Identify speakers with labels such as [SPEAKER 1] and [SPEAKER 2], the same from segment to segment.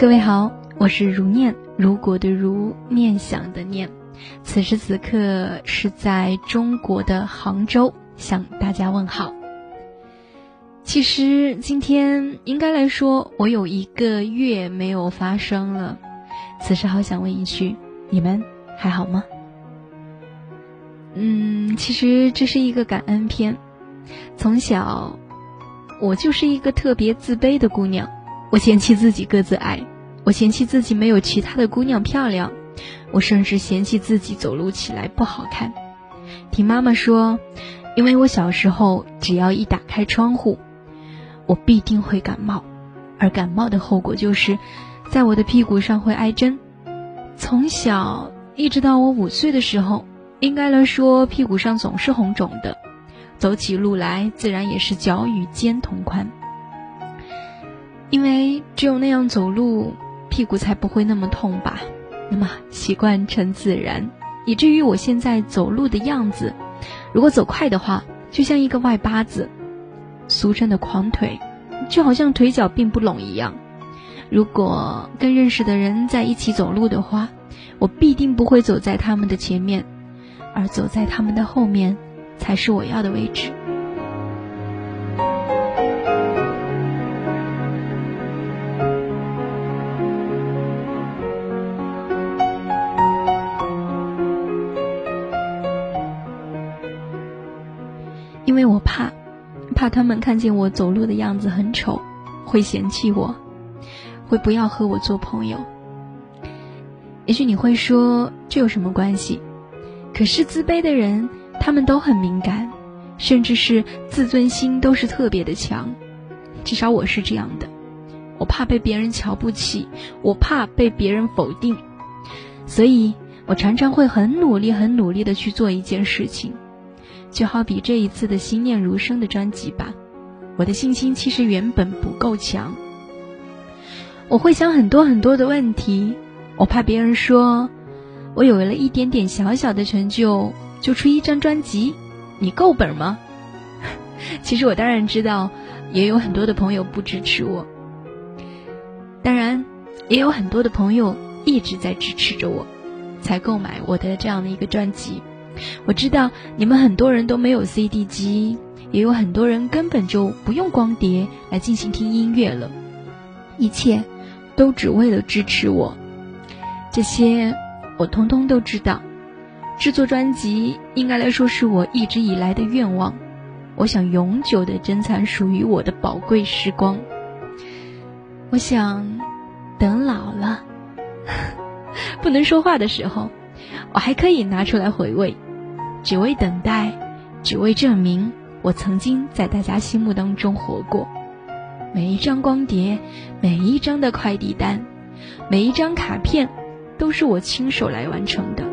[SPEAKER 1] 各位好，我是如念，如果的如，念想的念。此时此刻是在中国的杭州向大家问好。其实今天应该来说，我有一个月没有发声了。此时好想问一句：你们还好吗？嗯，其实这是一个感恩篇。从小，我就是一个特别自卑的姑娘。我嫌弃自己个子矮，我嫌弃自己没有其他的姑娘漂亮，我甚至嫌弃自己走路起来不好看。听妈妈说，因为我小时候只要一打开窗户，我必定会感冒，而感冒的后果就是，在我的屁股上会挨针。从小一直到我五岁的时候，应该来说屁股上总是红肿的，走起路来自然也是脚与肩同宽。因为只有那样走路，屁股才不会那么痛吧。那么习惯成自然，以至于我现在走路的样子，如果走快的话，就像一个外八字，俗称的狂腿，就好像腿脚并不拢一样。如果跟认识的人在一起走路的话，我必定不会走在他们的前面，而走在他们的后面，才是我要的位置。因为我怕，怕他们看见我走路的样子很丑，会嫌弃我，会不要和我做朋友。也许你会说这有什么关系？可是自卑的人，他们都很敏感，甚至是自尊心都是特别的强。至少我是这样的，我怕被别人瞧不起，我怕被别人否定，所以我常常会很努力、很努力的去做一件事情。就好比这一次的心念如生的专辑吧，我的信心其实原本不够强。我会想很多很多的问题，我怕别人说，我有了一点点小小的成就就出一张专辑，你够本吗？其实我当然知道，也有很多的朋友不支持我，当然也有很多的朋友一直在支持着我，才购买我的这样的一个专辑。我知道你们很多人都没有 CD 机，也有很多人根本就不用光碟来进行听音乐了，一切都只为了支持我。这些我通通都知道。制作专辑应该来说是我一直以来的愿望，我想永久的珍藏属于我的宝贵时光。我想等老了，不能说话的时候。我还可以拿出来回味，只为等待，只为证明我曾经在大家心目当中活过。每一张光碟，每一张的快递单，每一张卡片，都是我亲手来完成的。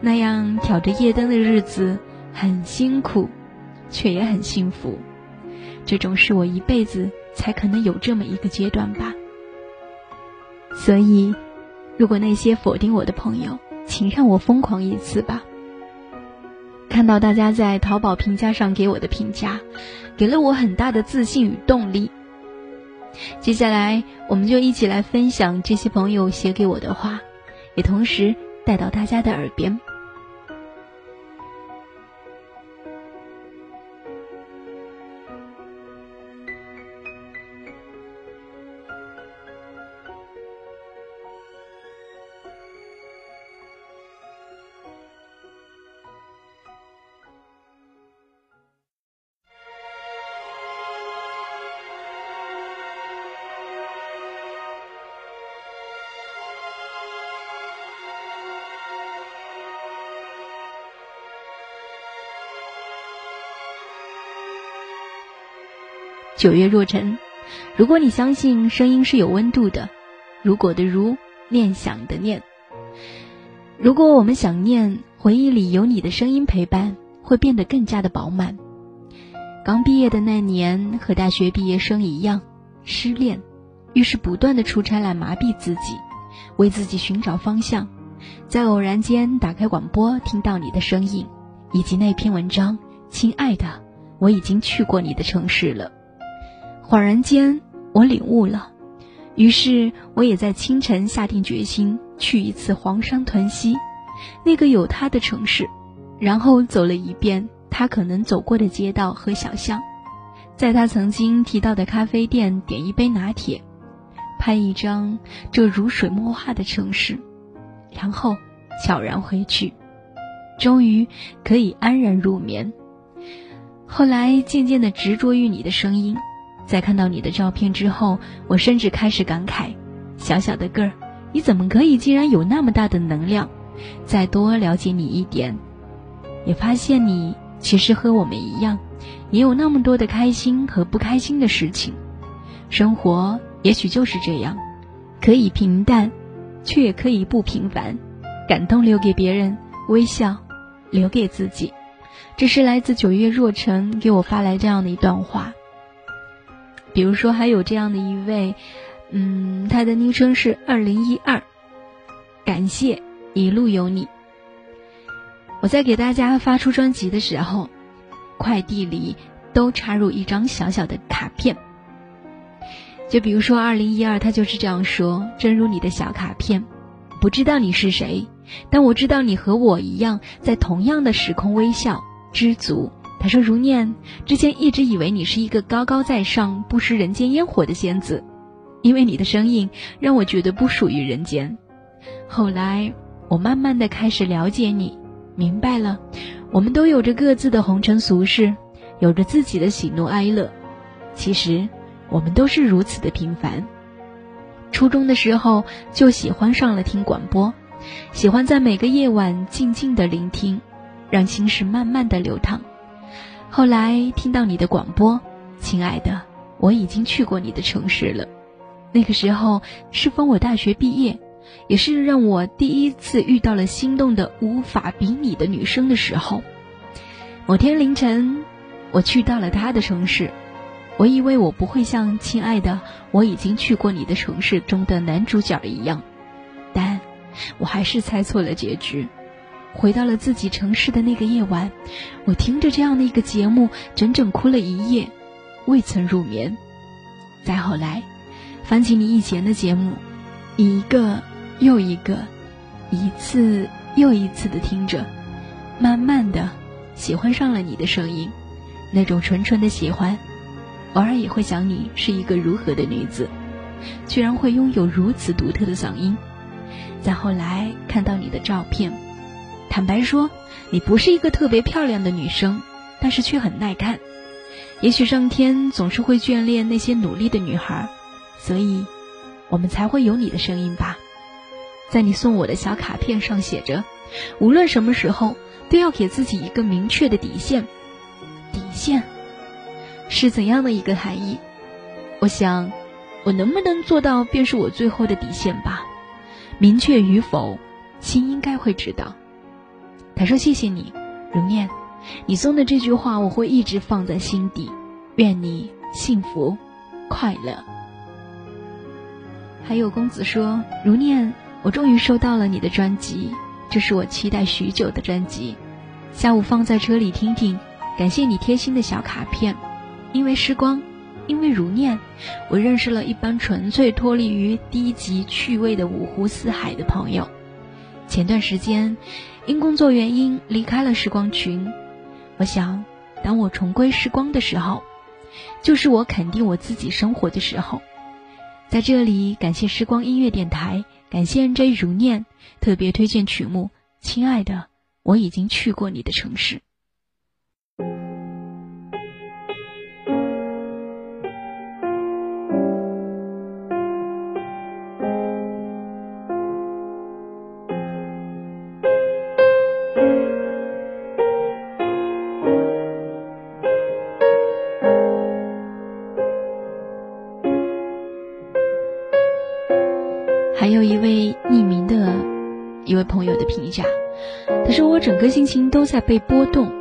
[SPEAKER 1] 那样挑着夜灯的日子很辛苦，却也很幸福。这种是我一辈子才可能有这么一个阶段吧。所以，如果那些否定我的朋友，请让我疯狂一次吧！看到大家在淘宝评价上给我的评价，给了我很大的自信与动力。接下来，我们就一起来分享这些朋友写给我的话，也同时带到大家的耳边。九月若晨，如果你相信声音是有温度的，如果的如念想的念，如果我们想念回忆里有你的声音陪伴，会变得更加的饱满。刚毕业的那年，和大学毕业生一样，失恋，于是不断的出差来麻痹自己，为自己寻找方向。在偶然间打开广播，听到你的声音，以及那篇文章。亲爱的，我已经去过你的城市了。恍然间，我领悟了，于是，我也在清晨下定决心去一次黄山屯溪，那个有他的城市，然后走了一遍他可能走过的街道和小巷，在他曾经提到的咖啡店点一杯拿铁，拍一张这如水墨画的城市，然后悄然回去，终于可以安然入眠。后来渐渐的执着于你的声音。在看到你的照片之后，我甚至开始感慨：小小的个儿，你怎么可以竟然有那么大的能量？再多了解你一点，也发现你其实和我们一样，也有那么多的开心和不开心的事情。生活也许就是这样，可以平淡，却也可以不平凡。感动留给别人，微笑留给自己。这是来自九月若晨给我发来这样的一段话。比如说，还有这样的一位，嗯，他的昵称是二零一二，感谢一路有你。我在给大家发出专辑的时候，快递里都插入一张小小的卡片。就比如说二零一二，他就是这样说：“正如你的小卡片，不知道你是谁，但我知道你和我一样，在同样的时空微笑，知足。”他说：“如念，之前一直以为你是一个高高在上、不食人间烟火的仙子，因为你的声音让我觉得不属于人间。后来，我慢慢的开始了解你，明白了，我们都有着各自的红尘俗世，有着自己的喜怒哀乐。其实，我们都是如此的平凡。初中的时候就喜欢上了听广播，喜欢在每个夜晚静静的聆听，让心事慢慢的流淌。”后来听到你的广播，亲爱的，我已经去过你的城市了。那个时候适逢我大学毕业，也是让我第一次遇到了心动的无法比拟的女生的时候。某天凌晨，我去到了他的城市，我以为我不会像亲爱的，我已经去过你的城市中的男主角一样，但我还是猜错了结局。回到了自己城市的那个夜晚，我听着这样的一个节目，整整哭了一夜，未曾入眠。再后来，翻起你以前的节目，一个又一个，一次又一次的听着，慢慢的喜欢上了你的声音，那种纯纯的喜欢。偶尔也会想你是一个如何的女子，居然会拥有如此独特的嗓音。再后来看到你的照片。坦白说，你不是一个特别漂亮的女生，但是却很耐看。也许上天总是会眷恋那些努力的女孩，所以，我们才会有你的声音吧。在你送我的小卡片上写着，无论什么时候都要给自己一个明确的底线。底线是怎样的一个含义？我想，我能不能做到，便是我最后的底线吧。明确与否，心应该会知道。他说：“谢谢你，如念，你送的这句话我会一直放在心底。愿你幸福快乐。”还有公子说：“如念，我终于收到了你的专辑，这是我期待许久的专辑。下午放在车里听听。感谢你贴心的小卡片，因为时光，因为如念，我认识了一帮纯粹脱离于低级趣味的五湖四海的朋友。前段时间。”因工作原因离开了时光群，我想，当我重归时光的时候，就是我肯定我自己生活的时候。在这里，感谢时光音乐电台，感谢 NJ 如念，特别推荐曲目《亲爱的》，我已经去过你的城市。个心情都在被波动，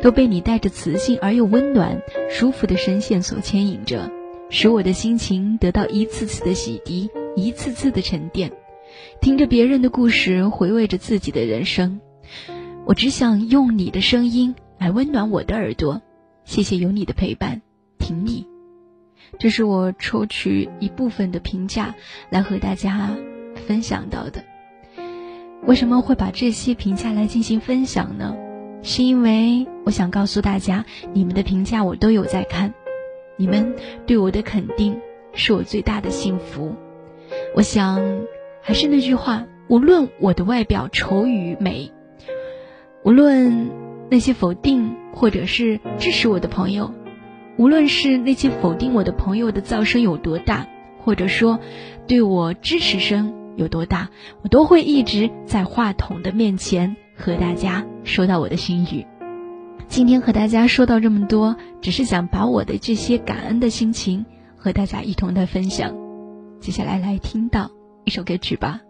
[SPEAKER 1] 都被你带着磁性而又温暖、舒服的声线所牵引着，使我的心情得到一次次的洗涤，一次次的沉淀。听着别人的故事，回味着自己的人生，我只想用你的声音来温暖我的耳朵。谢谢有你的陪伴，挺你。这是我抽取一部分的评价来和大家分享到的。为什么会把这些评价来进行分享呢？是因为我想告诉大家，你们的评价我都有在看，你们对我的肯定是我最大的幸福。我想，还是那句话，无论我的外表丑与美，无论那些否定或者是支持我的朋友，无论是那些否定我的朋友的噪声有多大，或者说对我支持声有多大，我都会一直在话筒的面前。和大家说到我的心语，今天和大家说到这么多，只是想把我的这些感恩的心情和大家一同的分享。接下来来听到一首歌曲吧。